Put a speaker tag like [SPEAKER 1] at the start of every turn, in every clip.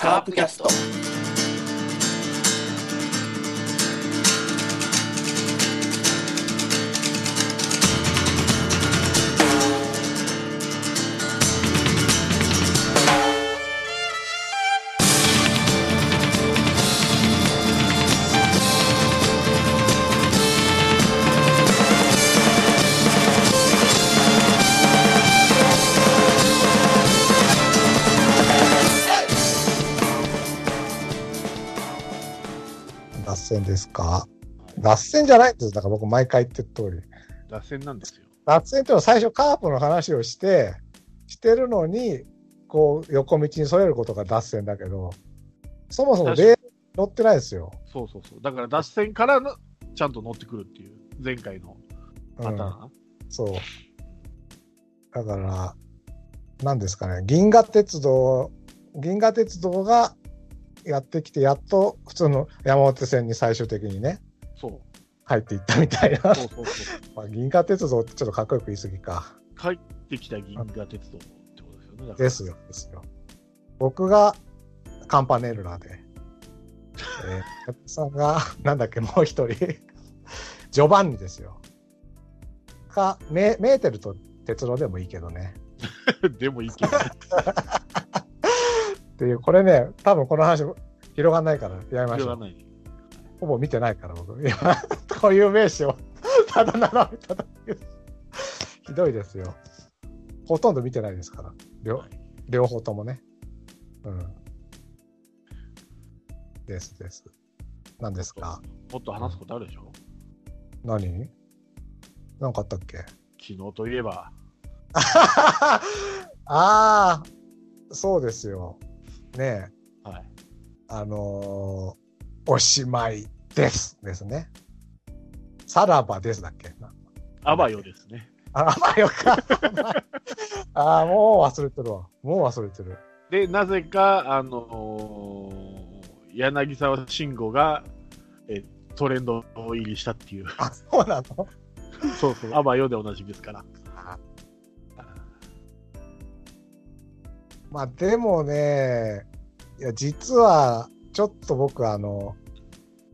[SPEAKER 1] カープキャスト。
[SPEAKER 2] ですか？脱線じゃないんです。だから僕毎回言ってる通り。
[SPEAKER 3] 脱線なんですよ。
[SPEAKER 2] 脱線っていうのは最初カープの話をして、してるのに、こう横道にそれることが脱線だけど、そもそもレールに乗ってないですよ。
[SPEAKER 3] そうそうそう。だから脱線からのちゃんと乗ってくるっていう、前回の
[SPEAKER 2] うん
[SPEAKER 3] パターン。
[SPEAKER 2] そう。だから、何ですかね、銀河鉄道、銀河鉄道がやってきて、やっと普通の山手線に最終的にね、
[SPEAKER 3] そう。
[SPEAKER 2] 入っていったみたいな。
[SPEAKER 3] そうそうそう。
[SPEAKER 2] まあ、銀河鉄道ってちょっとかっこよく言い過ぎか。
[SPEAKER 3] 帰ってきた銀河鉄道ってことですよね。
[SPEAKER 2] ですよ、ですよ。僕がカンパネルラで、えー、カさんが、なんだっけ、もう一人、ジョバンニですよ。か、メメーテルと鉄道でもいいけどね。
[SPEAKER 3] でもいいけど、
[SPEAKER 2] っていう、これね、多分この話広がんないからやめましょう。
[SPEAKER 3] 広がない。
[SPEAKER 2] ほぼ見てないから、僕。今、こういう名詞を ただ並べただけ。ひどいですよ。ほとんど見てないですから。両両方ともね。うん。ですです。何ですか？
[SPEAKER 3] もっと話すことあるでしょ？
[SPEAKER 2] 何？何かあったっけ？
[SPEAKER 3] 昨日といえば、
[SPEAKER 2] ああ、そうですよ。ねえ、
[SPEAKER 3] はい。
[SPEAKER 2] あのーおしまいです。ですね。さらばですだっけ？な
[SPEAKER 3] あばよですね。
[SPEAKER 2] あ、まあよか。ああ、もう忘れてるわ。もう忘れてる。
[SPEAKER 3] で、なぜか、あのー柳沢慎吾が、えトレンド入りしたっていう、
[SPEAKER 2] あ、そうなの？
[SPEAKER 3] そうそう、あばよでおなじみですから。
[SPEAKER 2] まあでもね、いや、実は、ちょっと僕、あの、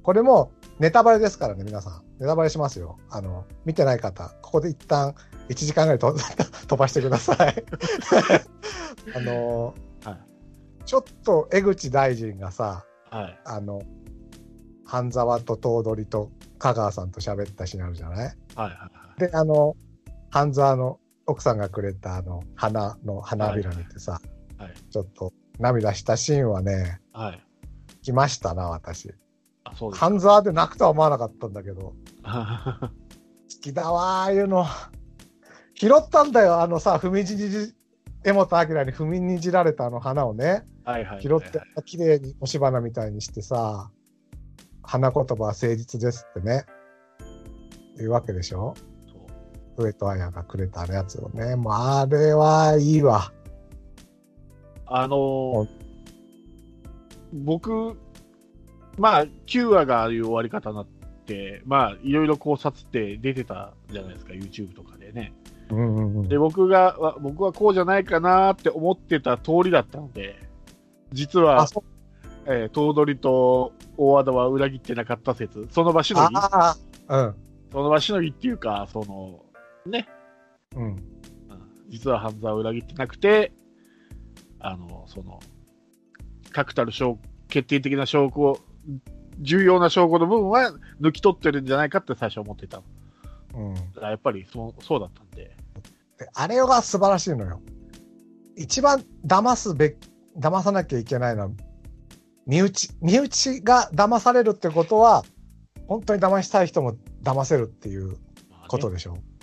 [SPEAKER 2] これもネタバレですからね、皆さん。ネタバレしますよ。あの、見てない方、ここで一旦1時間ぐらいと 飛ばしてください。あの、
[SPEAKER 3] はい
[SPEAKER 2] ちょっと江口大臣がさ、
[SPEAKER 3] はい。
[SPEAKER 2] あの、半沢と頭取と香川さんと喋ったシーンあるじゃない？
[SPEAKER 3] はいはいはい。
[SPEAKER 2] で、あの、半沢の奥さんがくれたあの、花の花びら見てさ、
[SPEAKER 3] はい。
[SPEAKER 2] ちょっと涙したシーンはね、
[SPEAKER 3] はい。
[SPEAKER 2] 来ましたな、私。
[SPEAKER 3] あ、そう。
[SPEAKER 2] 半沢で泣くとは思わなかったんだけど、
[SPEAKER 3] は
[SPEAKER 2] 好きだわ、ああいうの。拾ったんだよ、あのさ、踏みにじ、江本明に踏みにじられたあの花をね、
[SPEAKER 3] いはいはい。
[SPEAKER 2] 拾って、綺麗に押し花みたいにしてさ、花言葉は誠実ですってね、いうわけでしょ上戸彩がくれたやつをね、もうあれはいいわ。
[SPEAKER 3] あのー僕、まあ、9話がああいう終わり方になって、まあ、いろいろ考察って出てたじゃないですか、YouTube とかでね。
[SPEAKER 2] うんうんうん。
[SPEAKER 3] で、僕が、わ僕はこうじゃないかなって思ってた通りだったので、実はえー頭取と大和田は裏切ってなかった説、その場しのぎ、
[SPEAKER 2] うん。
[SPEAKER 3] その場しのぎっていうか、その、ね、
[SPEAKER 2] うん。
[SPEAKER 3] うん。実は半沢を裏切ってなくて、あの、その、確たる証決定的な証拠を、重要な証拠の部分は抜き取ってるんじゃないかって最初思ってた。だ
[SPEAKER 2] うん。
[SPEAKER 3] からやっぱりそうそうだったんで。
[SPEAKER 2] であれが素晴らしいのよ。一番騙すべき、騙さなきゃいけないのは、身内。身内が騙されるってことは、本当に騙したい人も騙せるっていうことでしょ。
[SPEAKER 3] うん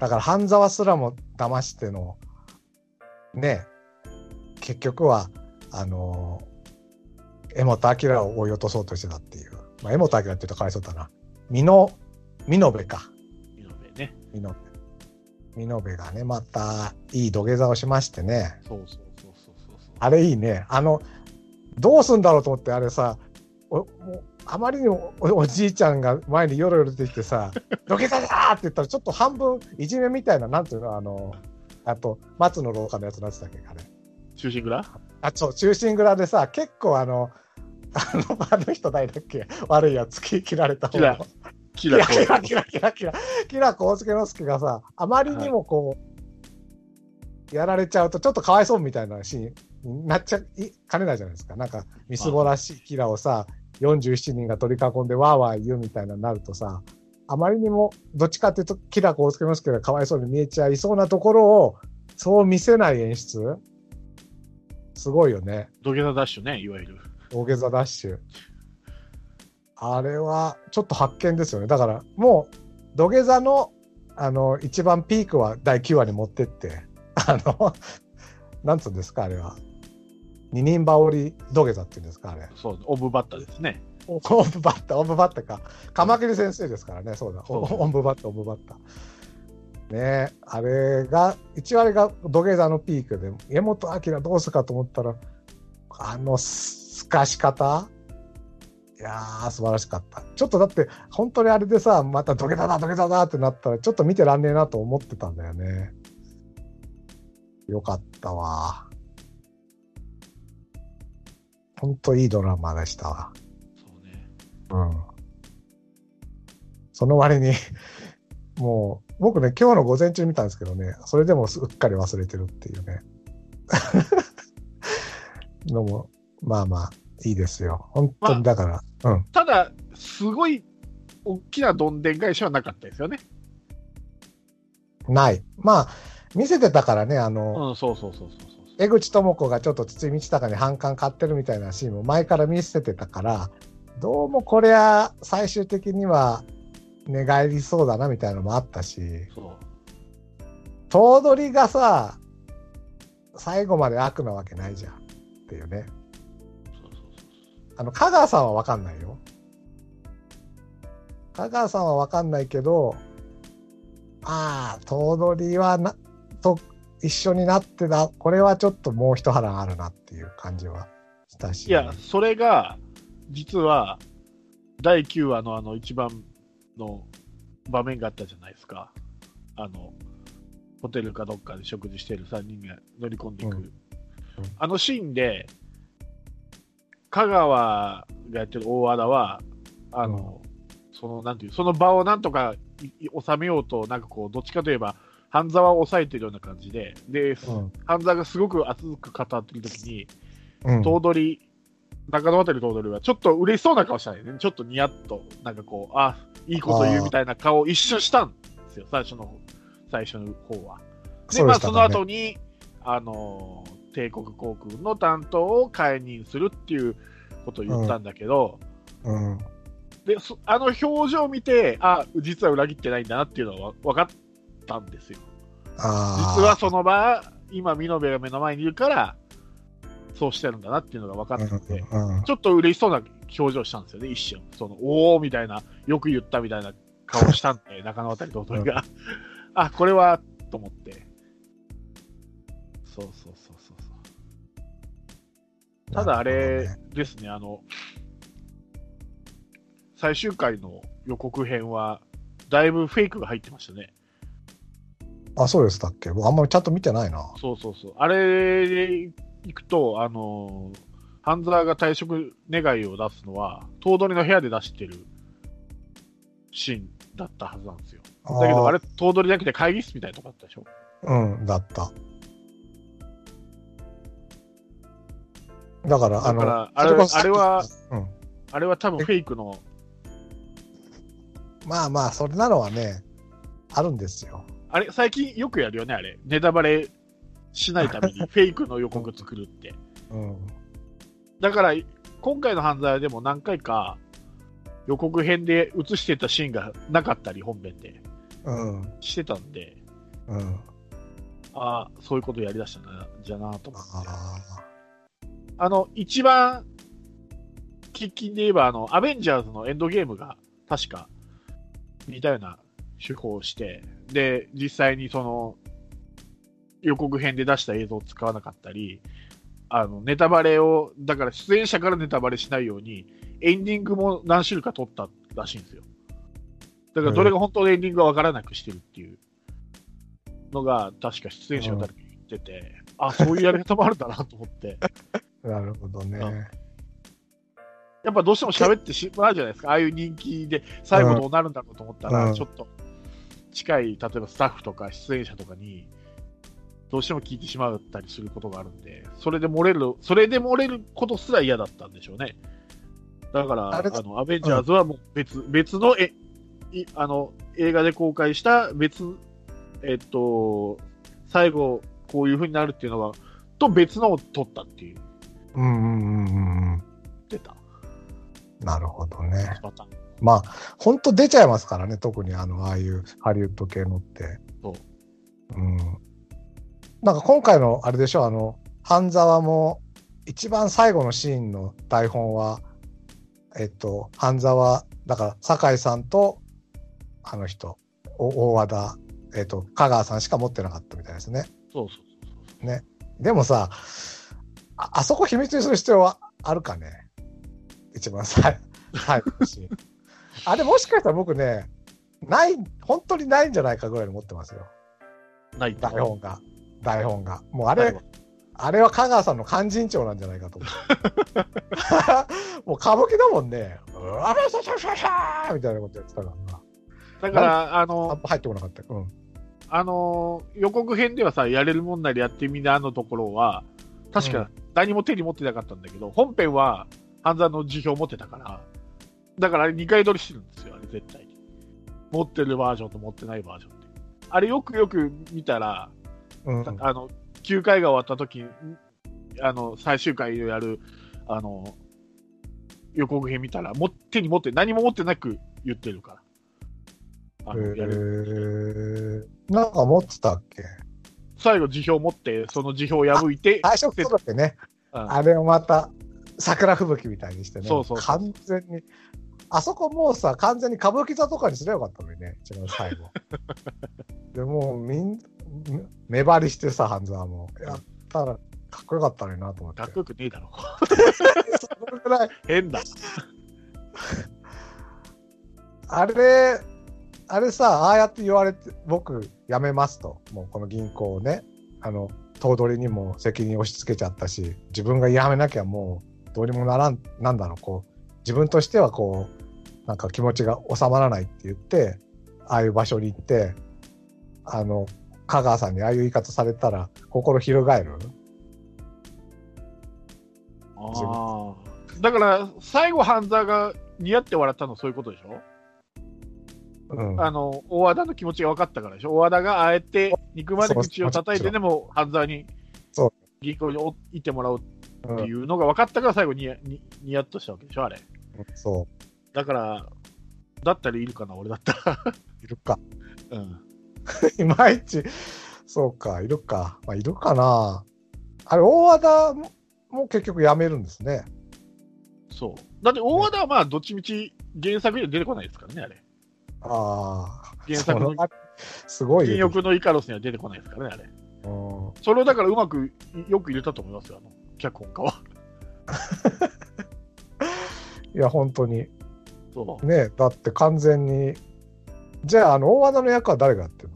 [SPEAKER 2] だから半沢すらも騙しての、ね、結局は、あの江本明を追い落とそうとしてたっていう。まあ、江本明って言うとかわいそうだな。美濃、美濃部か。
[SPEAKER 3] いいのでね。
[SPEAKER 2] 美濃部。美濃部がね、またいい土下座をしましてね。
[SPEAKER 3] そうそうそうそうそう。
[SPEAKER 2] あれいいね。あの、どうすんだろうと思って、あれさ、おもうあまりにもおおじいちゃんが前によろよろ出てきてさ、土下座だーって言ったら、ちょっと半分いじめみたいな、なんていうの、あの、あと、松の廊下のやつなんつったっけ、あれ。
[SPEAKER 3] 中心蔵
[SPEAKER 2] あ、そう、中心蔵でさ、結構あの、あの、あの人誰だっけ？悪いやつ、き切られた方
[SPEAKER 3] キラ
[SPEAKER 2] の
[SPEAKER 3] キラ
[SPEAKER 2] キラキラキラキラキラ、コウスケの助がさ、あまりにもこう、やられちゃうと、ちょっとかわいそうみたいなシーンになっちゃいかねないじゃないですか。なんか、みすぼらしいキラをさ、47人が取り囲んでわーわー言うみたいなになるとさ、あまりにも、どっちかっていうと、キラコウスケの助がかわいそうに見えちゃいそうなところを、そう見せない演出すごいよね。
[SPEAKER 3] 土下座ダッシュね、いわゆる。
[SPEAKER 2] 大げさダッシュ。あれはちょっと発見ですよね。だからもう土下座のあの一番ピークは第9話に持ってって、あの、なんつうんですか、あれは。二人羽織土下座っていうんですか、あれ。
[SPEAKER 3] そう、オブバッタですね。
[SPEAKER 2] オンブバッタ、オンブバッタか。カマキリ先生ですからね、そうだ。
[SPEAKER 3] そう
[SPEAKER 2] オンブバッタ、オンブバッタ。ねえ、あれが、一割が土下座のピークで、江本明どうするかと思ったら、あのすすかし方？いやー、素晴らしかった。ちょっとだって、本当にあれでさ、また土下座だ、土下座だってなったら、ちょっと見てらんねえなと思ってたんだよね。よかったわ。本当いいドラマでしたわ。
[SPEAKER 3] そうね。
[SPEAKER 2] うん。その割に、もう、僕ね、今日の午前中見たんですけどね、それでもうっかり忘れてるっていうね。のも、まあまあ、いいですよ。本当にだから、うん。
[SPEAKER 3] ただ、すごい大きなどんでん返しはなかったですよね。
[SPEAKER 2] ない。まあ、見せてたからね、あの、
[SPEAKER 3] うん、そうそうそうそうそう。
[SPEAKER 2] 江口智子がちょっと堤道隆に反感買ってるみたいなシーンも前から見せてたから、どうもこれは最終的には寝返りそうだなみたいなのもあったし、頭取がさ、最後まで悪なわけないじゃんっていうね。あの、香川さんはわかんないよ。香川さんはわかんないけど、ああ、頭取はな、と一緒になってだ、これはちょっともう一波乱あるなっていう感じはしたし。
[SPEAKER 3] いや、それが、実は、第9話のあの一番の場面があったじゃないですか。あの、ホテルかどっかで食事してる3人が乗り込んでいく。
[SPEAKER 2] うん
[SPEAKER 3] あのシーンで、香川がやってる大和田は、あの、その、なんていう、その場をなんとか収めようと、なんかこう、どっちかといえば、半沢を抑えてるような感じで、で、
[SPEAKER 2] うん。
[SPEAKER 3] 半沢がすごく熱く語ってる時に、
[SPEAKER 2] うん。
[SPEAKER 3] 頭取、中野渡頭取はちょっと嬉しそうな顔したんよね。ちょっとニヤッと、なんかこう、あ、いいこと言うみたいな顔を一瞬したんですよ、最初の、最初の方は。で、まあ、その後に、あのー帝国航空の担当を解任するっていうことを言ったんだけど、
[SPEAKER 2] うん。
[SPEAKER 3] で、そあの表情を見て、あ、実は裏切ってないんだなっていうのは分かったんですよ。実はその場、今、美濃部が目の前にいるから、そうしてるんだなっていうのが分かったので、
[SPEAKER 2] うんうん
[SPEAKER 3] ちょっと嬉しそうな表情したんですよね、一瞬。その、おーみたいな、よく言ったみたいな顔したんで、中野渡りと鳥が。あ、これは、と思って。そうそうそうそうそう。ただあれですね、あの、最終回の予告編は、だいぶフェイクが入ってましたね。
[SPEAKER 2] あ、そうでしたっけ僕あんまりちゃんと見てないな。
[SPEAKER 3] そうそうそう。あれで行くと、あのー、半沢が退職願いを出すのは、頭取の部屋で出してるシーンだったはずなんですよ。だけど、あれ、頭取だけで会議室みたいなとこだったでしょ。
[SPEAKER 2] うん、だった。だから、あの、
[SPEAKER 3] だからあれ
[SPEAKER 2] そこそ
[SPEAKER 3] あれは、
[SPEAKER 2] うん。
[SPEAKER 3] あれは多分フェイクの、
[SPEAKER 2] まあまあ、それなのはね、あるんですよ。
[SPEAKER 3] あれ、最近よくやるよね、あれ。ネタバレしないために フェイクの予告作るって。
[SPEAKER 2] うん。
[SPEAKER 3] だから、今回の犯罪でも何回か予告編で映してたシーンがなかったり、本編で
[SPEAKER 2] うん。
[SPEAKER 3] してたんで、
[SPEAKER 2] うん。
[SPEAKER 3] ああ、そういうことやりだしたんだじゃなと思って。
[SPEAKER 2] あ
[SPEAKER 3] あの、一番、喫緊で言えば、あの、アベンジャーズのエンドゲームが、確か、似たような手法をして、で、実際にその、予告編で出した映像を使わなかったり、あの、ネタバレを、だから出演者からネタバレしないように、エンディングも何種類か撮ったらしいんですよ。だからどれが本当のエンディングがわからなくしてるっていうのが、確か出演者が誰か言っってて、あ、そういうやり方もあるんだなと思って、
[SPEAKER 2] なるほどね。
[SPEAKER 3] やっぱどうしても喋ってしまうじゃないですか、ああいう人気で、最後どうなるんだろうと思ったら、
[SPEAKER 2] うん。
[SPEAKER 3] ちょっと近い、例えばスタッフとか出演者とかに、どうしても聞いてしまったりすることがあるんで、それで漏れる、それで漏れることすら嫌だったんでしょうね。だから、あのアベンジャーズはもう別、別のえいあの映画で公開した別、えっと、最後、こういう風になるっていうのは、と別のを撮ったっていう、
[SPEAKER 2] うんうんうんうんうん。
[SPEAKER 3] 出た
[SPEAKER 2] なるほどね。まあ、ほんと出ちゃいますからね、特にあの、ああいうハリウッド系のって。。
[SPEAKER 3] そう
[SPEAKER 2] うん。なんか今回のあれでしょ、あの、半沢も、一番最後のシーンの台本は、えっと、半沢、だから、酒井さんと、あの人、お大和田、えっと、香川さんしか持ってなかったみたいですね。
[SPEAKER 3] そうそうそうそう。
[SPEAKER 2] でもさ、ああそこ秘密にする必要はあるかね一番最 最後のシーン。あれもしかしたら僕ね、ない、本当にないんじゃないかぐらいに思ってますよ。
[SPEAKER 3] ない
[SPEAKER 2] 台本が。台本が。もうあれ、あれは香川さんの勧進帳なんじゃないかと思う。もう歌舞伎だもんね。うわシャシャシャシャーみたいなことやってたからな。
[SPEAKER 3] だから、あ
[SPEAKER 2] あ
[SPEAKER 3] の、
[SPEAKER 2] 入ってこなかった。うん。
[SPEAKER 3] あのー予告編ではさ、やれるもんなりやってみなのところは、確か何も手に持ってなかったんだけど、本編は半沢の辞表持ってたから、だからあれ2回撮りしてるんですよ、あれ絶対に。持ってるバージョンと持ってないバージョンって。あれよくよく見たら、
[SPEAKER 2] うん。
[SPEAKER 3] あの、9回が終わった時に、あの、最終回をやる、あの、予告編見たら、も手に持って、何も持ってなく言ってるから。あ
[SPEAKER 2] え
[SPEAKER 3] のやる
[SPEAKER 2] ー、なんか持ってたっけ？
[SPEAKER 3] 最後辞表持って、その辞表を破いて、
[SPEAKER 2] 最初届けね。
[SPEAKER 3] うん
[SPEAKER 2] あれをまた桜吹雪みたいにしてね。
[SPEAKER 3] そうそうそう
[SPEAKER 2] 完全に。あそこもうさ、完全に歌舞伎座とかにすればよかったのにね、一番最後。でもうみん、目張りしてさ、半沢も。やったら、かっこよかったのになと思って。
[SPEAKER 3] かっこよくねえだろ。
[SPEAKER 2] それぐらい、
[SPEAKER 3] 変だ。
[SPEAKER 2] あれ、あれさ、ああやって言われて、僕、辞めますと。もうこの銀行をね、あの、頭取にも責任を押し付けちゃったし、自分が辞めなきゃもうどうにもならん、なんだろう、こう、自分としてはこう、なんか気持ちが収まらないって言って、ああいう場所に行って、あの、香川さんにああいう言い方されたら、心翻る？
[SPEAKER 3] ああ。だから、最後、半沢が似合って笑ったのそういうことでしょ？
[SPEAKER 2] うん。
[SPEAKER 3] あの、大和田の気持ちが分かったからでしょ？大和田があえて肉まで口を叩いてでも、半沢に銀行に行ってもらうっ
[SPEAKER 2] うん
[SPEAKER 3] ていうのが分かったから最後ににニヤッとしたわけでしょあれ。
[SPEAKER 2] そ
[SPEAKER 3] だから、だったらいるかな俺だったら。
[SPEAKER 2] う。いるか。
[SPEAKER 3] うん。
[SPEAKER 2] いまいち、そうか、いるか。まあ、いるかな。あれ、大和田もも結局やめるんですね。
[SPEAKER 3] そう。だって大和田はまあ、どっちみち原作には出てこないですからね、あれ。
[SPEAKER 2] ああ。
[SPEAKER 3] 原作の
[SPEAKER 2] すごい
[SPEAKER 3] 金
[SPEAKER 2] よ。
[SPEAKER 3] 欲のイカロスには出てこないですからね、あれ。
[SPEAKER 2] うん
[SPEAKER 3] それをだからうまくよく入れたと思いますよ、あの、脚本家は。
[SPEAKER 2] いや、本当に。
[SPEAKER 3] そう。
[SPEAKER 2] ねだって完全に。じゃあ、あの、大和田の役は誰がやってる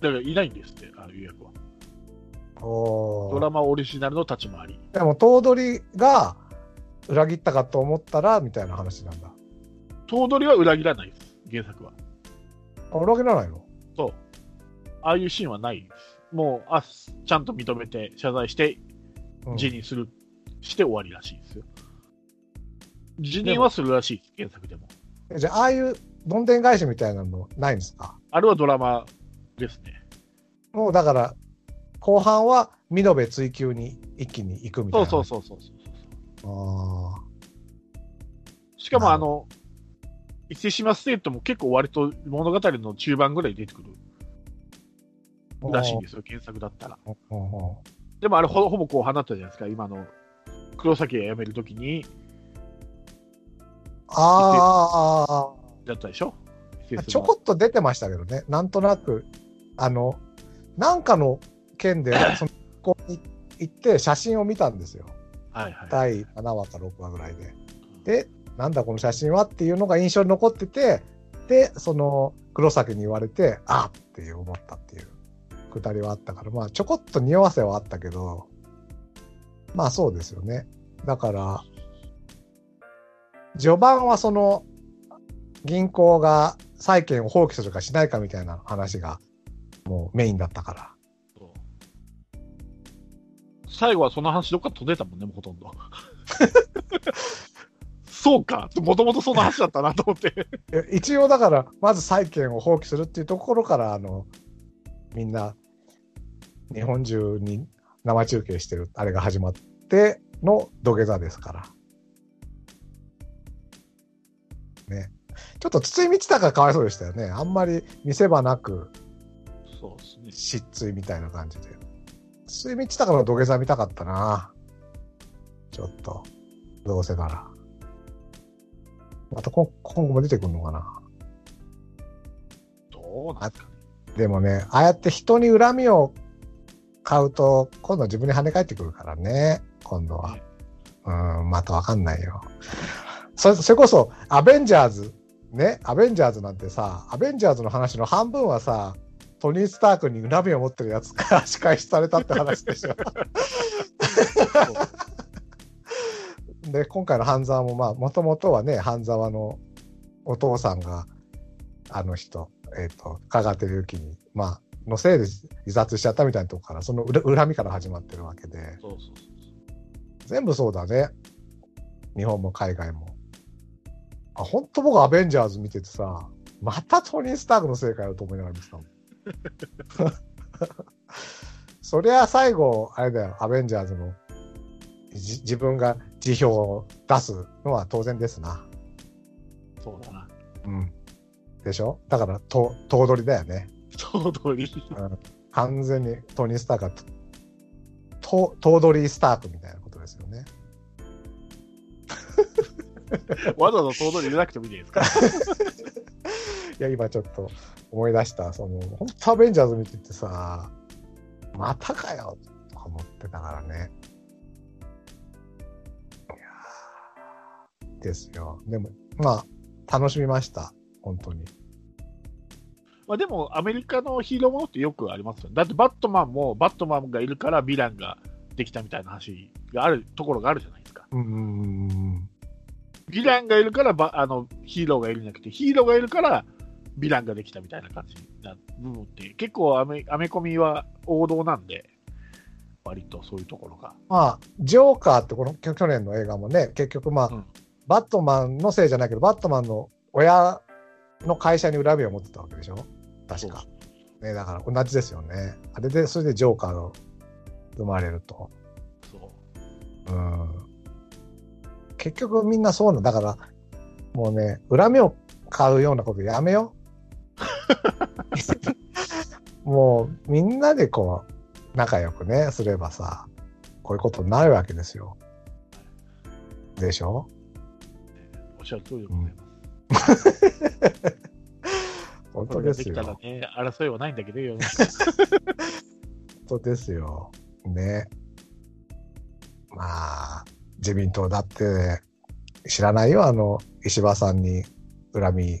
[SPEAKER 3] だからいないんですって、ああいう役は。ドラマオリジナルの立ち回り。
[SPEAKER 2] でも、頭取が裏切ったかと思ったら、みたいな話なんだ。
[SPEAKER 3] 頭取は裏切らないです、原作は。
[SPEAKER 2] あ裏切らないの？
[SPEAKER 3] そう。ああいうシーンはないです。もう、あ、ちゃんと認めて、謝罪して、
[SPEAKER 2] うん
[SPEAKER 3] 辞任する、して終わりらしいですよ。辞任はするらしいです、原作でも。
[SPEAKER 2] じゃあ、ああいうどんでん返しみたいなのないんですか？
[SPEAKER 3] あれはドラマですね。
[SPEAKER 2] もうだから、後半は美濃部追求に一気に行くみたいな。
[SPEAKER 3] そうそうそうそうそうそう。
[SPEAKER 2] ああ。
[SPEAKER 3] しかも、あの、伊勢島ステートも結構割と物語の中盤ぐらい出てくるらしいんですよ、原作だったら。でもあれほほぼこう放ったじゃないですか、今の黒崎が辞めるときに、
[SPEAKER 2] あーあ
[SPEAKER 3] だったでしょ？
[SPEAKER 2] ちょこっと出てましたけどね。なんとなく、あの、なんかの件で、そのここに行って写真を見たんですよ。
[SPEAKER 3] はいはい。
[SPEAKER 2] 第7話か6話ぐらいで。で、なんだこの写真はっていうのが印象に残ってて、で、その黒崎に言われて、あっっていう思ったっていう。くだりはあったから、まあちょこっと匂わせはあったけど、まあそうですよね。だから、序盤はその、銀行が債券を放棄するかしないかみたいな話が、もうメインだったから。
[SPEAKER 3] 最後はその話どっか飛んでたもんね、もうほとんど。そうか、もともとその話だったなと思って。
[SPEAKER 2] 一応だから、まず債券を放棄するっていうところから、あの、みんな、日本中に生中継してる、あれが始まっての土下座ですから。ね。ちょっと筒井道隆かわいそうでしたよね。あんまり見せ場なく
[SPEAKER 3] そうですね。
[SPEAKER 2] 失墜みたいな感じで。筒井道隆の土下座見たかったな。ちょっと、どうせなら。また今今後も出てくるのかな。
[SPEAKER 3] どうなんですかね。
[SPEAKER 2] でもね、ああやって人に恨みを買うと、今度は自分に跳ね返ってくるからね、今度は
[SPEAKER 3] ね。
[SPEAKER 2] うん、またわかんないよ。それ、それこそ、アベンジャーズ、ね、アベンジャーズなんてさ、アベンジャーズの話の半分はさ、トニー・スタークに恨みを持ってるやつから仕返しされたって話でしょ。で、今回の半沢も、まあ、もともとはね、半沢のお父さんが、あの人、えっ、と、香川照之に、まあ、のせいで自殺しちゃったみたいなとこから、その恨恨みから始まってるわけで、
[SPEAKER 3] そうそうそう
[SPEAKER 2] 全部そうだね。日本も海外も。あ、本当僕アベンジャーズ見ててさ、またトニー・スタークのせいかよと思いながら見てたもん。そりゃ最後、あれだよ、アベンジャーズのじ自分が辞表を出すのは当然ですな。
[SPEAKER 3] そうだな。
[SPEAKER 2] うん。でしょ？だから、と、頭取だよね。
[SPEAKER 3] そう通り。
[SPEAKER 2] 完全にトニー・スタークが、と、頭取スタークみたいなことですよね。
[SPEAKER 3] わざわざ総通り入れなくてもいいですか。
[SPEAKER 2] いや、今ちょっと思い出した、その、本当アベンジャーズ見ててさ、またかよとか思ってたからね。いやーですよ。でも、まあ、楽しみました。本当に。
[SPEAKER 3] まあでも、アメリカのヒーローものってよくありますよね。だってバットマンも、バットマンがいるからヴィランができたみたいな話があるところがあるじゃないですか。
[SPEAKER 2] うんうんうん
[SPEAKER 3] ヴィランがいるからバあのヒーローがいるんじゃなくて、ヒーローがいるからヴィランができたみたいな感じな部分って、結構アメアメコミは王道なんで、割とそういうところが。
[SPEAKER 2] まあ、ジョーカーってこの去去年の映画もね、結局まあ、
[SPEAKER 3] うん
[SPEAKER 2] バットマンのせいじゃないけど、バットマンの親の会社に恨みを持ってたわけでしょ？確か。ね、だから同じですよね。あれで、それでジョーカーが生まれると。
[SPEAKER 3] そう
[SPEAKER 2] うん。結局みんなそうなんだから、もうね、恨みを買うようなことやめよう。もうみんなでこう、仲良くね、すればさ、こういうことになるわけですよ。でしょ？
[SPEAKER 3] おっしゃる通りでございます。
[SPEAKER 2] 本
[SPEAKER 3] それがで
[SPEAKER 2] 当ですよ。
[SPEAKER 3] きたらね、争いはないんだけど、世の中
[SPEAKER 2] 本当ですよ。ね。まあ、自民党だって知らないよ、あの、石破さんに恨み、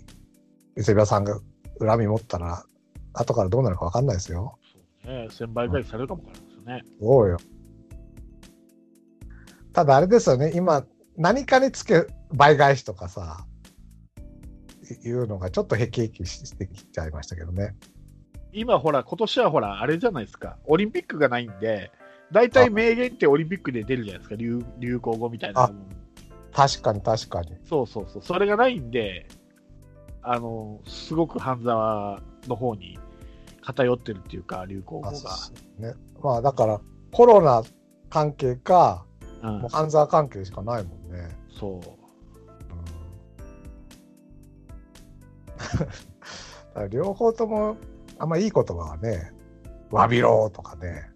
[SPEAKER 2] 石破さんが恨み持ったら、後からどうなるか分かんないですよ。
[SPEAKER 3] そうね、1000倍返しされるかもわからですよね。
[SPEAKER 2] そうよ。ただあれですよね、今、何かにつけ倍返しとかさ、いいうのがちょっとへきへきしてきちゃいましたけどね。
[SPEAKER 3] 今ほら、今年はほら、あれじゃないですか、オリンピックがないんで、大体名言ってオリンピックで出るじゃないですか、流流行語みたいな
[SPEAKER 2] あ確かに確かに。
[SPEAKER 3] そうそうそう、それがないんで、あの、すごく半沢の方に偏ってるっていうか、流行語
[SPEAKER 2] あ
[SPEAKER 3] が。
[SPEAKER 2] ね。まあだから、コロナ関係か、
[SPEAKER 3] うん
[SPEAKER 2] もう半沢関係しかないもんね。
[SPEAKER 3] そう。
[SPEAKER 2] うん 両方ともあんまいい言葉はね、わびろとかね。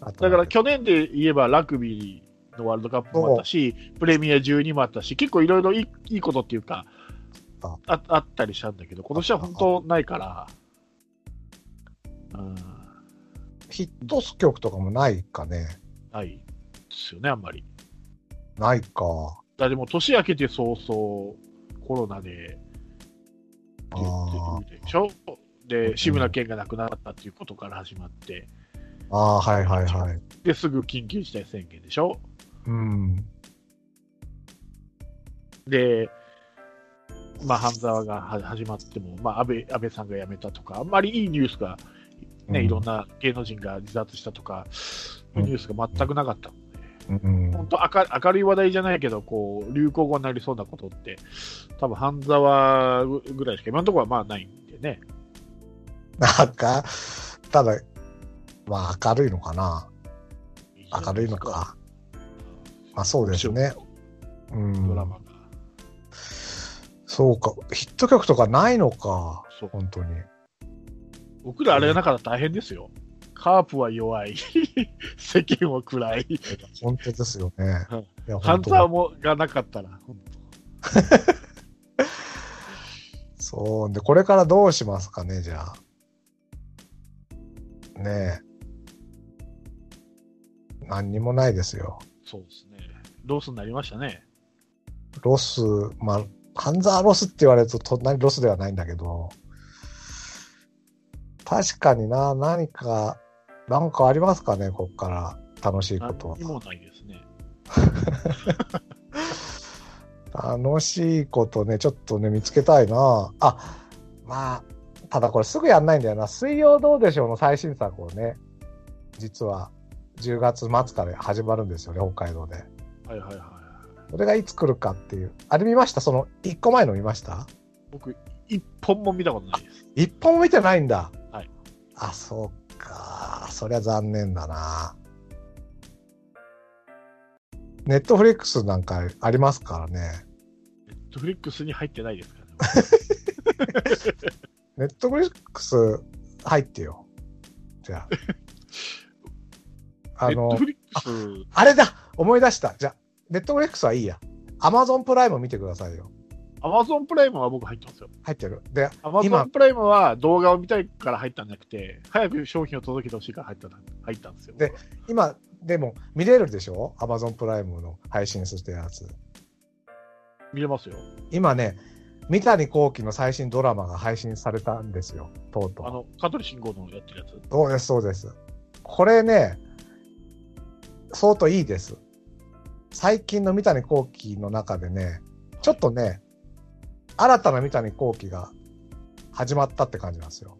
[SPEAKER 3] だから去年で言えばラグビーのワールドカップもあったし、プレミア12もあったし、結構いろいろいいいいことっていうか
[SPEAKER 2] あ。
[SPEAKER 3] あ、あったりしたんだけど、今年は本当ないから、うん、
[SPEAKER 2] ヒット曲とかもないかね。
[SPEAKER 3] ないですよね、あんまり。
[SPEAKER 2] ないか。
[SPEAKER 3] だでも年明けて早々、コロナででしょ？で、志村けんが亡くなったっていうことから始まって、
[SPEAKER 2] ああ、はいはいはい。
[SPEAKER 3] で、すぐ緊急事態宣言でしょ？
[SPEAKER 2] うん。
[SPEAKER 3] で、まあ、半沢がは始まっても、まあ、安倍安倍さんが辞めたとか、あんまりいいニュースが、ね、
[SPEAKER 2] うん
[SPEAKER 3] いろんな芸能人が自殺したとか、いうニュースが全くなかったので、
[SPEAKER 2] うん。
[SPEAKER 3] 本当明る明るい話題じゃないけど、こう、流行語になりそうなことって、多分半沢ぐらいしか今のところはまあないんでね。
[SPEAKER 2] なんか、ただ、まあ明るいのかな？明るいのか。まあそうですね。うん。
[SPEAKER 3] ドラマが。
[SPEAKER 2] そうか。ヒット曲とかないのか。
[SPEAKER 3] そう。
[SPEAKER 2] 本当に。
[SPEAKER 3] 僕らあれがなかったら大変ですよ。カープは弱い。世間は暗い。
[SPEAKER 2] 本当ですよね
[SPEAKER 3] うん。
[SPEAKER 2] いや
[SPEAKER 3] 半
[SPEAKER 2] 本当
[SPEAKER 3] 沢もがなかったら、本
[SPEAKER 2] そう。で、これからどうしますかね、じゃあ。ねえ。何にもないですよ。
[SPEAKER 3] 当そうですね。ロスになりましたね。
[SPEAKER 2] ロス、まあ、半沢ロスって言われるとそんなにロスではないんだけど、確かにな、何か、なんかありますかね、こっから楽しいことは
[SPEAKER 3] 何に。もないですね。
[SPEAKER 2] 楽しいことね、ちょっとね、見つけたいな。あ、まあ、ただこれすぐやんないんだよな。水曜どうでしょうの最新作をね、実は10月末から始まるんですよね、北海道で。
[SPEAKER 3] はいはいはいはい。
[SPEAKER 2] それがいつ来るかっていう。あれ見ました？その1個前の見ました？
[SPEAKER 3] 僕、一本も見たことないです。
[SPEAKER 2] 一本も見てないんだ。
[SPEAKER 3] はい。
[SPEAKER 2] あ、そうか。そりゃ残念だな。ネットフリックスなんかありますからね。
[SPEAKER 3] ネットフリックスに入ってないですからね。
[SPEAKER 2] ネットフリックス入ってよ。じゃあ。あのあれだ思い出した。じゃあ、ネットフリックスはいいや。アマゾンプライム見てくださいよ。
[SPEAKER 3] アマゾンプライムは僕入ってますよ。
[SPEAKER 2] 入ってる。で、
[SPEAKER 3] アマゾ
[SPEAKER 2] 今
[SPEAKER 3] ンプライムは動画を見たいから入ったんじゃなくて、早く商品を届けてほしいから入った入ったんですよ。
[SPEAKER 2] で今、でも見れるでしょ？アマゾンプライムの配信してるやつ。
[SPEAKER 3] 見れますよ。
[SPEAKER 2] 今ね、三谷幸喜の最新ドラマが配信されたんですよ。とうとう。
[SPEAKER 3] あの、香取慎吾のやってるやつ？
[SPEAKER 2] そうです、そうです。これね、相当いいです。最近の三谷幸喜の中でね、ちょっとね、新たな三谷幸喜が始まったって感じなんですよ。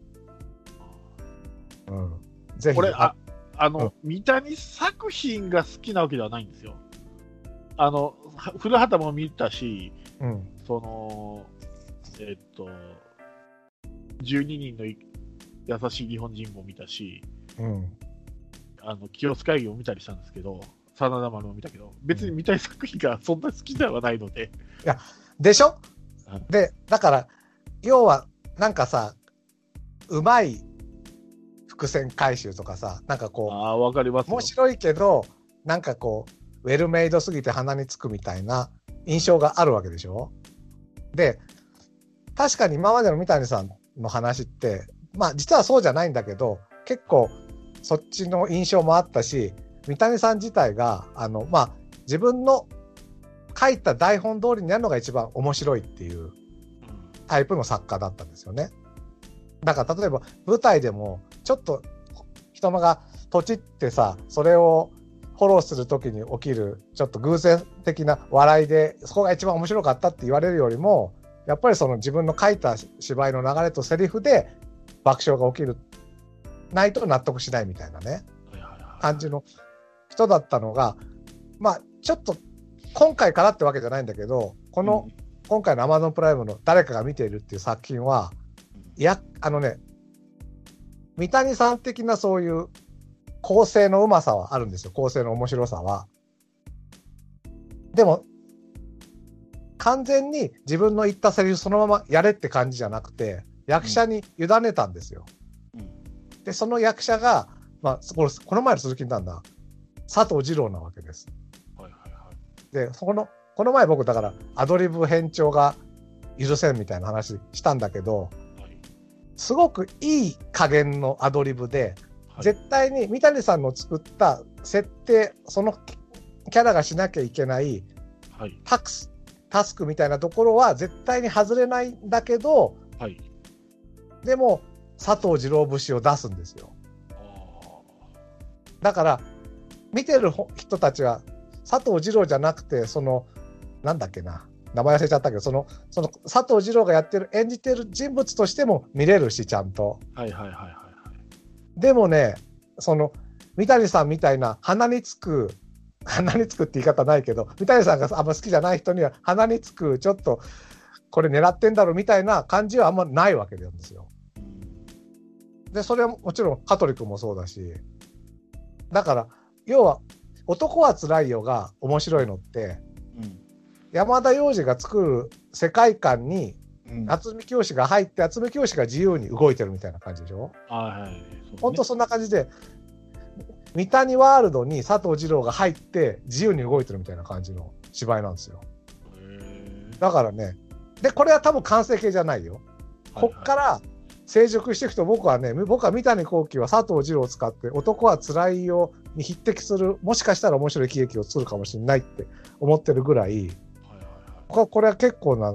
[SPEAKER 2] うん。ぜひ。
[SPEAKER 3] これ、あ、あの、
[SPEAKER 2] うん
[SPEAKER 3] 三谷作品が好きなわけではないんですよ。あの、は古畑も見たし、
[SPEAKER 2] うん。
[SPEAKER 3] その、えっと、12人のい優しい日本人も見たし、
[SPEAKER 2] うん。
[SPEAKER 3] あの、清須会議を見たりしたんですけど、真田丸も見たけど、別に見たい作品がそんな好きではないので、
[SPEAKER 2] でしょ？
[SPEAKER 3] うん
[SPEAKER 2] で、だから、要は、なんかさ、うまい伏線回収とかさ、なんかこう、
[SPEAKER 3] ああ、わかりますよ。
[SPEAKER 2] 面。白いけど、なんかこう、ウェルメイドすぎて鼻につくみたいな印象があるわけでしょ？で、確かに今までの三谷さんの話って、まあ実はそうじゃないんだけど、結構そっちの印象もあったし、三谷さん自体が、あの、まあ自分の書いた台本通りにやるのが一番面白いっていうタイプの作家だったんですよね。だから例えば舞台でもちょっと人のがとちってさそれをフォローする時に起きるちょっと偶然的な笑いでそこが一番面白かったって言われるよりもやっぱりその自分の書いた芝居の流れとセリフで爆笑が起きるないと納得しないみたいなね感じの人だったのがまあちょっと今回からってわけじゃないんだけどこの、今回の Amazon プライムの誰かが見ているっていう作品は、いや、あのね、三谷さん的なそういう構成のうまさはあるんですよ。構成の面白さは。でも、完全に自分の言ったセリフそのままやれって感じじゃなくて、役者に委ねたんですよ。
[SPEAKER 3] うん
[SPEAKER 2] で、その役者が、まあ、これこの前の鈴木なんだ、佐藤二郎なわけです。
[SPEAKER 3] はいはいはい。
[SPEAKER 2] で、そこの、この前僕だからアドリブ編長が許せんみたいな話したんだけど、
[SPEAKER 3] はい。
[SPEAKER 2] すごくいい加減のアドリブで、
[SPEAKER 3] はい。
[SPEAKER 2] 絶対に三谷さんの作った設定、そのキャラがしなきゃいけない
[SPEAKER 3] はい。
[SPEAKER 2] タクス、タスクみたいなところは絶対に外れないんだけど、
[SPEAKER 3] はい。
[SPEAKER 2] でも、佐藤二郎節を出すんですよ。
[SPEAKER 3] あ
[SPEAKER 2] だから、見てるほ人たちは、佐藤二郎じゃなくて、その、なんだっけな、名前忘れちゃったけど、その、その佐藤二郎がやってる、演じてる人物としても見れるし、ちゃんと。
[SPEAKER 3] ーはいはいはいはいはい。
[SPEAKER 2] でもね、その、三谷さんみたいな鼻につく、鼻につくって言い方ないけど、三谷さんがあんま好きじゃない人には鼻につく、ちょっと、これ狙ってんだろうみたいな感じはあんまないわけなんですよ。で、それはもちろん香取君もそうだし、だから、要は、男はつらいよが面白いのって、山田洋次が作る世界観に、
[SPEAKER 3] うん。うん。
[SPEAKER 2] 渥美教師が入って、渥美教師が自由に動いてるみたいな感じでしょ？
[SPEAKER 3] はい
[SPEAKER 2] 本当そんな感じで、三谷ワールドに佐藤二郎が入って自由に動いてるみたいな感じの芝居なんですよ。だからね、で、これは多分完成形じゃないよ。こっから成熟していくと僕はね、僕は三谷幸喜は佐藤二郎を使って男は辛いよに匹敵する、もしかしたら面白い喜劇を作るかもしれないって思ってるぐらい。これは結構な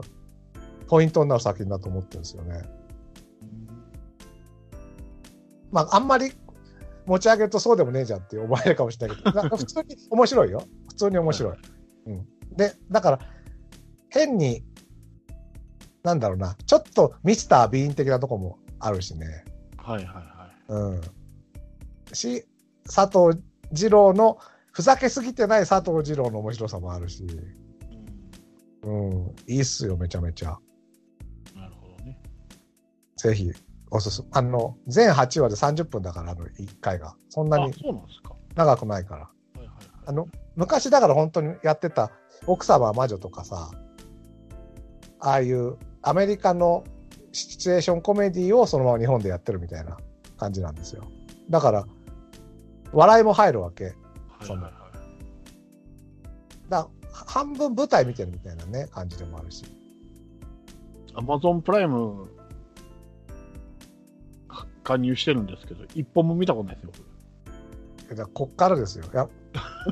[SPEAKER 2] ポイントになる作品だと思ってるんですよね。まあ、あんまり持ち上げるとそうでもねえじゃんって思われるかもしれないけど、なんか普通に面白いよ。普通に面白い。うん、で、だから、変に、なんだろうな、ちょっとミスター・ビーン的なとこもあるしね。
[SPEAKER 3] はいはいはい。
[SPEAKER 2] うん。し、佐藤二郎の、ふざけすぎてない佐藤二郎の面白さもあるし、うん、いいっすよ、めちゃめちゃ。
[SPEAKER 3] なるほどね。
[SPEAKER 2] ぜひ、おすすめ。あの、全8話で30分だから、あの、1回が。そんな
[SPEAKER 3] あ
[SPEAKER 2] に、長くないから。
[SPEAKER 3] いはいはい。
[SPEAKER 2] あの、昔だから本当にやってた奥様は魔女とかさ、ああいうアメリカのシチュエーションコメディをそのまま日本でやってるみたいな感じなんですよ。だから、笑いも入るわけ。
[SPEAKER 3] はいはいはい。
[SPEAKER 2] だ半分舞台見てるみたいなね、感じでもあるし。
[SPEAKER 3] アマゾンプライムか加入してるんですけど、一本も見たことないですよ、僕
[SPEAKER 2] だからこっからですよ。いや、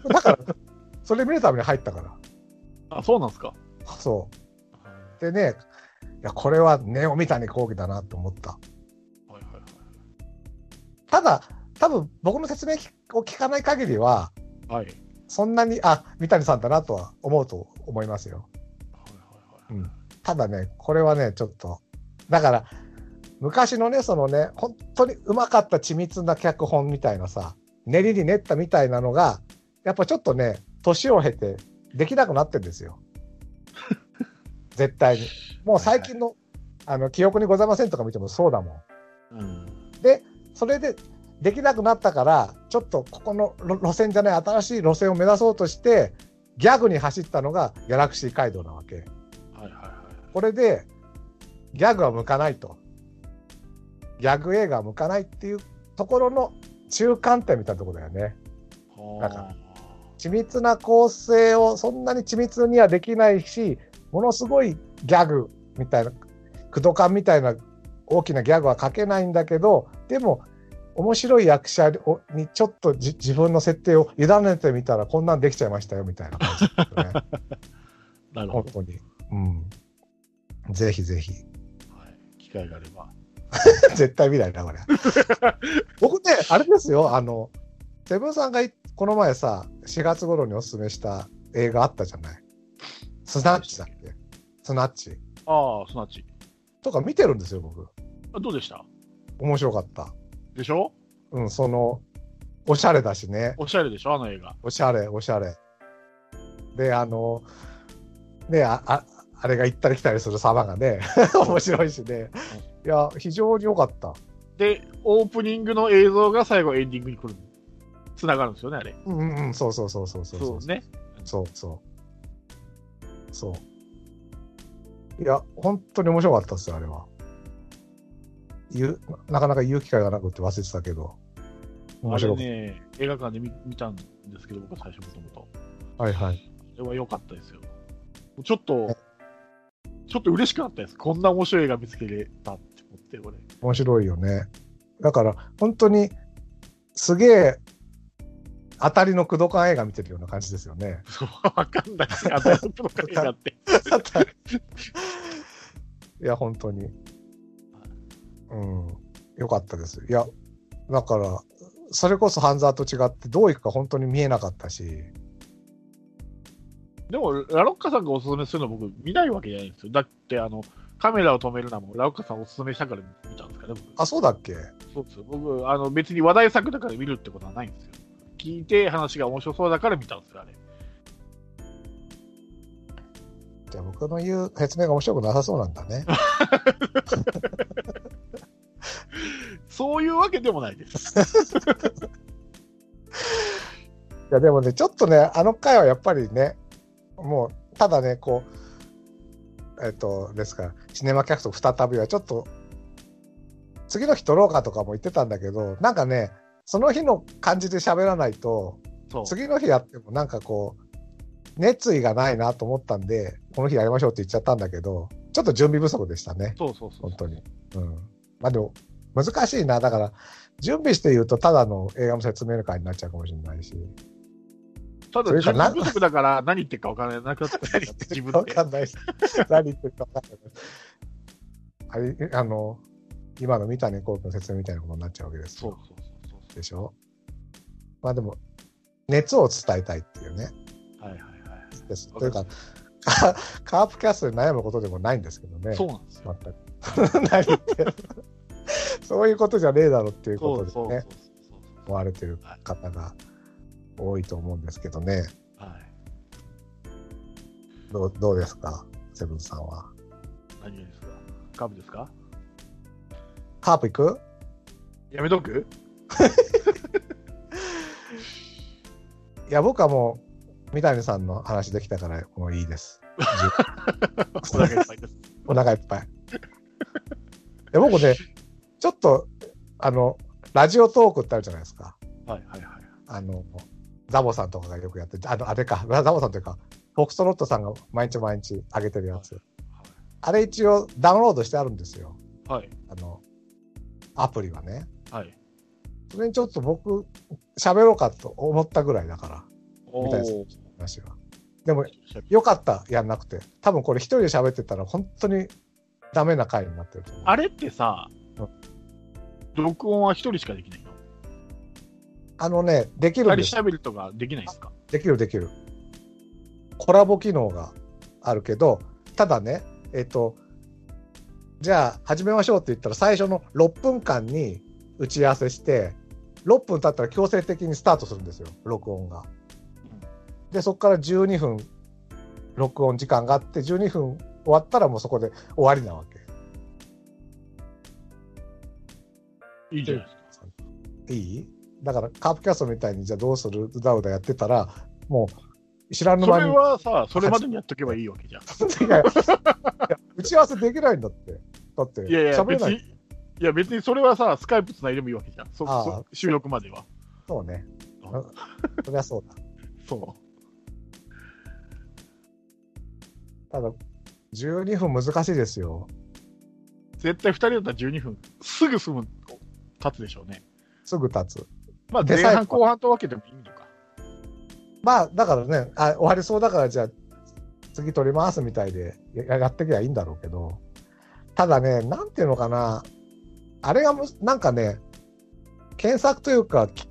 [SPEAKER 2] だから、それ見るために入ったから。
[SPEAKER 3] あ、そうなんですか。
[SPEAKER 2] そう。でね、いや、これはネオ三谷幸喜だなと思った。
[SPEAKER 3] はいはいはい。
[SPEAKER 2] ただ、多分僕の説明を聞かない限りは、
[SPEAKER 3] はい。はい
[SPEAKER 2] そんなに、あ、三谷さんだなとは思うと思いますよ。
[SPEAKER 3] はいはい。
[SPEAKER 2] うん。ただね、これはね、ちょっと、だから、昔のね、そのね、本当にうまかった緻密な脚本みたいなさ、練りに練ったみたいなのが、やっぱちょっとね、年を経てできなくなってんですよ。絶対に。もう最近の、あの、記憶にございませんとか見てもそうだもん。
[SPEAKER 3] うん。
[SPEAKER 2] で、それでできなくなったから、ちょっとここの路路線じゃない新しい路線を目指そうとして、ギャグに走ったのがギャラクシー街道なわけ。
[SPEAKER 3] はいはいはい。
[SPEAKER 2] これで、ギャグは向かないと。ギャグ映画は向かないっていうところの中間点みたいなところだよね。だから緻密な構成をそんなに緻密にはできないし、ものすごいギャグみたいな、駆動感みたいな大きなギャグは書けないんだけど、でも、面白い役者をにちょっとじ自分の設定を委ねてみたらこんなんできちゃいましたよみたいな感じですよね。
[SPEAKER 3] なるほど。
[SPEAKER 2] 本当に。うん。ぜひぜひ。
[SPEAKER 3] はい。機会があれば。
[SPEAKER 2] 絶対見ないな、これ。僕ね、あれですよ、あの、セブンさんがいこの前さ、4月頃におすすめした映画あったじゃない。スナッチだっけ？スナッチ。
[SPEAKER 3] ああ、すなわち。
[SPEAKER 2] とか見てるんですよ、僕。
[SPEAKER 3] あどうでした？
[SPEAKER 2] 面白かった。
[SPEAKER 3] でしょ？
[SPEAKER 2] うん、その、おしゃれだしね。
[SPEAKER 3] おしゃれでしょ？あの映画。
[SPEAKER 2] おしゃれ、おしゃれ。で、あの、ねあ、ああれが行ったり来たりする様がね、面白いしね。いや、非常に良かった。
[SPEAKER 3] で、オープニングの映像が最後エンディングに来る。つながるんですよね、あれ。
[SPEAKER 2] うんうんうん、そうそうそうそうそう
[SPEAKER 3] そうね。
[SPEAKER 2] そうそう。そう。いや、本当に面白かったですよ、あれは。言うなかなか言う機会がなくて忘れてたけど。面
[SPEAKER 3] あれ
[SPEAKER 2] 白かっ
[SPEAKER 3] ね、映画館で見見たんですけど、僕は最初もともと。
[SPEAKER 2] た。はいはい。
[SPEAKER 3] あれは良かったですよ。ちょっと、ちょっと嬉しくなったです。こんな面白い映画見つけれたって思って、これ。
[SPEAKER 2] 面白いよね。だから、本当に、すげえ、当たりの駆動感映画見てるような感じですよね。
[SPEAKER 3] わかんない。あたりの映画って。
[SPEAKER 2] いや、本当に。うん。い良かったです。いや、だから、それこそ半沢と違ってどういくか本当に見えなかったし、
[SPEAKER 3] でも、ラロッカさんがおすすめするの僕見ないわけじゃないんですよ。だって、あの、カメラを止めるのもラロッカさんおすすめしたから見たんですかね、僕。
[SPEAKER 2] あ、そうだっけ？
[SPEAKER 3] そうですよ。僕、あの、別に話題作だから見るってことはないんですよ。聞いて話が面白そうだから見たんですよ、あれ。
[SPEAKER 2] じゃあ僕の言う説明が面白くなさそうなんだね。
[SPEAKER 3] そういうわけでもないです。
[SPEAKER 2] いやでもね、ちょっとね、あの回はやっぱりね、もう、ただね、こう、えっと、ですから、シネマキャスト再びはちょっと、次の日撮ろうかとかも言ってたんだけど、なんかね、その日の感じで喋らないと。次の日やってもなんかこう、熱意がないなと思ったんで、この日やりましょうって言っちゃったんだけど、ちょっと準備不足でしたね、
[SPEAKER 3] そうそうそう。
[SPEAKER 2] 本当に。うん。まあでも、難しいな。だから、準備して言うと、ただの映画の説明会になっちゃうかもしれないし。
[SPEAKER 3] ただ、準備不足だから何言ってるか分からなくなっ分
[SPEAKER 2] かんない。何言ってるかわかんない。あれ、あの、今の三谷幸喜の説明みたいなことになっちゃうわけですよ。
[SPEAKER 3] そうそうそうそ
[SPEAKER 2] でしょ？まあでも、熱を伝えたいっていうね。
[SPEAKER 3] う。はいはいはい。
[SPEAKER 2] です。というか、カカープキャストで悩むことでもないんですけどね。
[SPEAKER 3] そうなんですよ。
[SPEAKER 2] 全く。何言ってるそういうことじゃねえだろっていう
[SPEAKER 3] そ
[SPEAKER 2] ことでね、
[SPEAKER 3] うそうそうそう
[SPEAKER 2] 思われてる方が多いと思うんですけどね。
[SPEAKER 3] はい。
[SPEAKER 2] どうどうですか、セブンさんは。
[SPEAKER 3] 何がですか？カーブですか？
[SPEAKER 2] カープ行く？
[SPEAKER 3] やめとく？
[SPEAKER 2] いや、僕はもう、三谷さんの話できたから、もういいです。
[SPEAKER 3] お腹いっぱいです。
[SPEAKER 2] お腹いっぱい。いや僕ね、ちょっと、あの、ラジオトークってあるじゃないですか。
[SPEAKER 3] はいはいはい。
[SPEAKER 2] あの、ザボさんとかがよくやってあの、あれか、ザボさんというか、フォクストロットさんが毎日毎日上げてるやつ。あれ一応ダウンロードしてあるんですよ。
[SPEAKER 3] はい。
[SPEAKER 2] あの、アプリはね。
[SPEAKER 3] はい。
[SPEAKER 2] それにちょっと僕、喋ろうかと思ったぐらいだから、
[SPEAKER 3] お
[SPEAKER 2] みたいです
[SPEAKER 3] ー
[SPEAKER 2] 話は。でも、よかった、やんなくて。多分これ一人で喋ってたら、本当にダメな回になってると思う。
[SPEAKER 3] あれってさ
[SPEAKER 2] うん、
[SPEAKER 3] 録音は一人しかできないの？
[SPEAKER 2] あのね、できるん
[SPEAKER 3] 二
[SPEAKER 2] です。
[SPEAKER 3] 人喋るとかできないですか？
[SPEAKER 2] できるできる。コラボ機能があるけど、ただね、えっと、じゃあ始めましょうって言ったら最初の6分間に打ち合わせして、6分経ったら強制的にスタートするんですよ、録音が。で、そこから12分録音時間があって、12分終わったらもうそこで終わりなわけ。
[SPEAKER 3] いいじゃないですか。
[SPEAKER 2] いい？だからカープキャストみたいにじゃあどうする？うだうだやってたら、もう知らぬ
[SPEAKER 3] それ
[SPEAKER 2] 間に。
[SPEAKER 3] はさ、それまでにやっとけばいいわけじゃん。
[SPEAKER 2] 打ち合わせできないんだって。だって、
[SPEAKER 3] いやいや、
[SPEAKER 2] 喋れない。
[SPEAKER 3] いや別にそれはさ、スカイプつないでもいいわけじゃん。そそ収録までは。
[SPEAKER 2] そうね。そりゃそうだ。
[SPEAKER 3] そ
[SPEAKER 2] ただ、12分難しいですよ。
[SPEAKER 3] う。絶対2人だったら12分、すぐ済む、経つでしょうね。
[SPEAKER 2] すぐ経つ。
[SPEAKER 3] まあ、
[SPEAKER 2] で
[SPEAKER 3] 前半後半と分けてもいいのか。
[SPEAKER 2] まあ、だからね、あ終わりそうだから、じゃあ、次撮りますみたいでややってきゃいいんだろうけど、ただね、なんていうのかな、あれがむ、なんかね、検索というか、き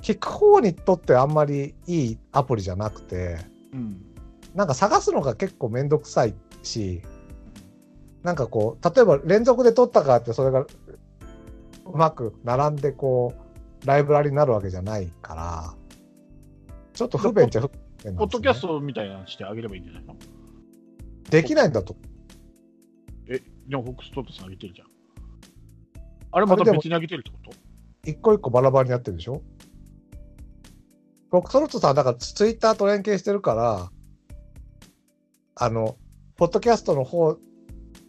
[SPEAKER 2] 聞く方にとってあんまりいいアプリじゃなくて、
[SPEAKER 3] うん。
[SPEAKER 2] なんか探すのが結構めんどくさいし、なんかこう、例えば連続で撮ったからって、それがうまく並んでこう、ライブラリになるわけじゃないから、ちょっと不便っちゃ不便ね
[SPEAKER 3] ポッドキャストみたいなのしてあげればいいんじゃないの？
[SPEAKER 2] できないんだと。
[SPEAKER 3] え、でもフォックストートさんあげてるじゃん。あれまた別にあげてるってこと？
[SPEAKER 2] 一個一個バラバラにやってるでしょ？フォックストさん、だからツイッターと連携してるから、あの、ポッドキャストの方、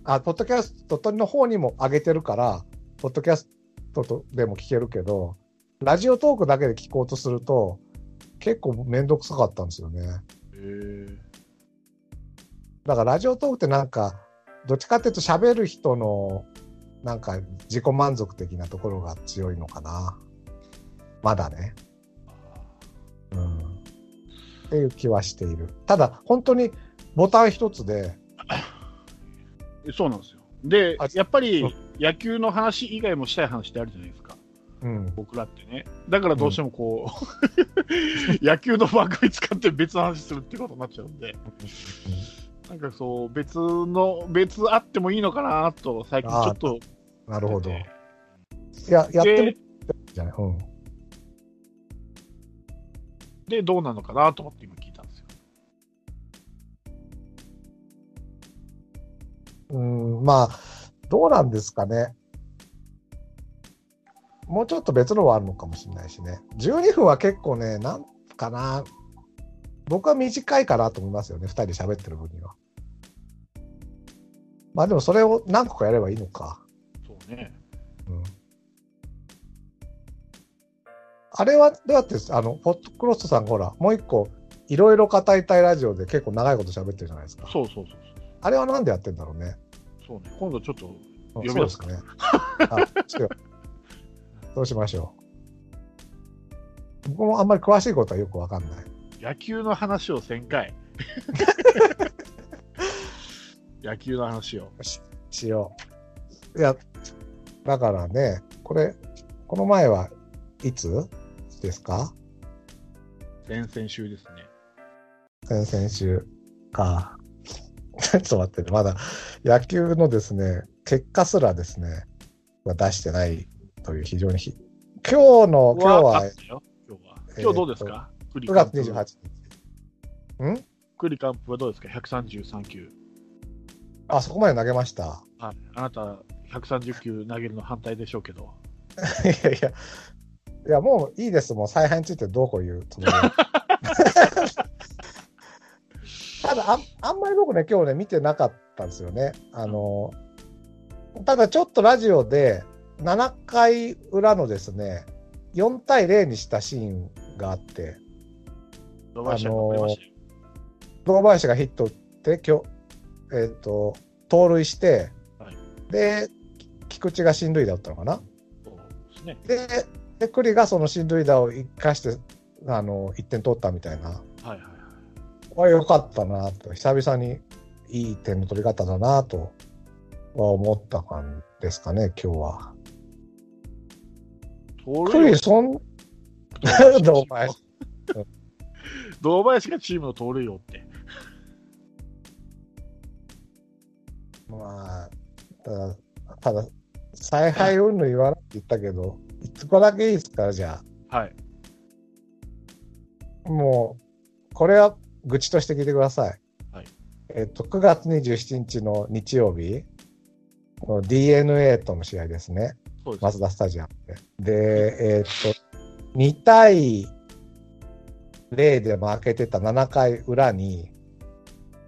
[SPEAKER 2] あ、ポッドキャストの方にも上げてるから、ポッドキャストとでも聞けるけど、ラジオトークだけで聞こうとすると、結構めんどくさかったんですよね。
[SPEAKER 3] へえ。
[SPEAKER 2] だからラジオトークってなんか、どっちかっていうと喋る人の、なんか自己満足的なところが強いのかな。まだね。うん。っていう気はしている。ただ、本当にボタン一つで、
[SPEAKER 3] えそうなんですよ。で
[SPEAKER 2] あ、
[SPEAKER 3] やっぱり、野球の話以外もしたい話ってあるじゃないですか。
[SPEAKER 2] うん。
[SPEAKER 3] 僕らってね。だからどうしてもこう、野球の番組使って別の話するってことになっちゃうんで、なんかそう、別の、別あってもいいのかなと、最近ちょっと。
[SPEAKER 2] なるほど。いや、やってみてじゃない。うん。
[SPEAKER 3] で、どうなのかなと思って今聞いたんですよ。
[SPEAKER 2] うん、まあ、どうなんですかね。もうちょっと別のはあるのかもしれないしね。12分は結構ね、なんかな。僕は短いかなと思いますよね。2人で喋ってる分には。まあでもそれを何個かやればいいのか。
[SPEAKER 3] そうね。
[SPEAKER 2] うん。あれはどうやって、あの、ポッドクロストさんがほら、もう一個、いろいろ語りたいラジオで結構長いこと喋ってるじゃないですか。
[SPEAKER 3] そうそうそう
[SPEAKER 2] あれはなんでやってんだろうね。
[SPEAKER 3] そう。ね。今度ちょっと、
[SPEAKER 2] あ
[SPEAKER 3] 呼び出か
[SPEAKER 2] そうですね。あそううしましょう。僕もあんまり詳しいことはよくわかんない。
[SPEAKER 3] 野球の話を1000回。野球の話を。
[SPEAKER 2] しよう。いや、だからね、これ、この前はいつ？ですか？
[SPEAKER 3] 先々週ですね。
[SPEAKER 2] 先々週か。ちょっと待ってね、まだ野球のですね、結果すらですね、は出してないという非常にひ、今日の、今日
[SPEAKER 3] あ
[SPEAKER 2] は
[SPEAKER 3] 今日は。今日どうですか、クリ
[SPEAKER 2] 9月
[SPEAKER 3] カンプ
[SPEAKER 2] 28日。ん？
[SPEAKER 3] クリカンプはどうですか ?133 球。
[SPEAKER 2] あ、そこまで投げました？
[SPEAKER 3] はい。あなた、130球投げるの反対でしょうけど。
[SPEAKER 2] いやいや、いや、もういいです。もう采配についてどうこう言うつもりは ただあん、あんまり僕ね、今日ね、見てなかったんですよね。あの、ただちょっとラジオで、7回裏のですね、4対0にしたシーンがあって、
[SPEAKER 3] 堂林さん頑張りましたよ。
[SPEAKER 2] 堂林がヒット打って、今日、えっ、と、盗塁して、
[SPEAKER 3] はい
[SPEAKER 2] で、菊池が進塁打打ったのかな？
[SPEAKER 3] そうですね。
[SPEAKER 2] で、で栗がその進塁打を生かして、あの、1点取ったみたいな。
[SPEAKER 3] はいはいはい。
[SPEAKER 2] これ良かったなと、久々にいい点の取り方だなとは思った感じですかね、今日は。栗、そん、堂林。
[SPEAKER 3] 堂林がチームの盗塁王って。
[SPEAKER 2] まあ、ただ、ただ、采配云々言わなって言ったけど、一個だけいいですから、じゃ
[SPEAKER 3] はい。
[SPEAKER 2] あ。もう、これは愚痴として聞いてください。
[SPEAKER 3] はい
[SPEAKER 2] えっと、9月27日の日曜日、この DNA との試合ですね。
[SPEAKER 3] そうです。
[SPEAKER 2] マツダスタジアムで。で、えーっと、2対0で負けてた7回裏に、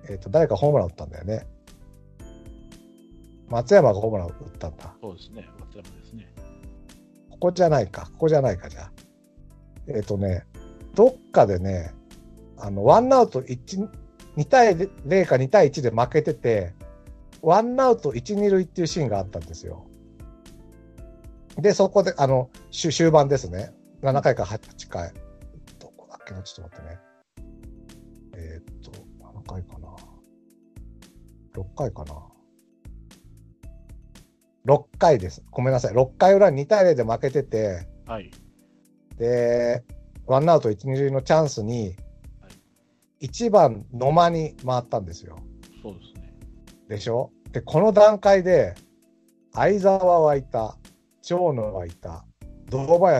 [SPEAKER 2] えーっと、誰かホームラン打ったんだよね。松山がホームラン打ったんだ。
[SPEAKER 3] そうですね。松山ですね。
[SPEAKER 2] ここじゃないか。ここじゃないか、じゃあ。えーっとね、どっかでね、あの、ワンアウト1、2対0か2対1で負けてて、ワンアウト1、2塁っていうシーンがあったんですよ。で、そこで、あの、終終盤ですね。7回から8回。けなちょっと待ってね。えーっと、7回かな。6回かな。6回です。ごめんなさい。6回裏2対0で負けてて、
[SPEAKER 3] はい。
[SPEAKER 2] で、ワンアウト1、2塁のチャンスに
[SPEAKER 3] はい、
[SPEAKER 2] 1番野間に回ったんですよ。
[SPEAKER 3] そうですね。
[SPEAKER 2] でしょ？で、この段階で、相沢はいた、長野はいた、堂林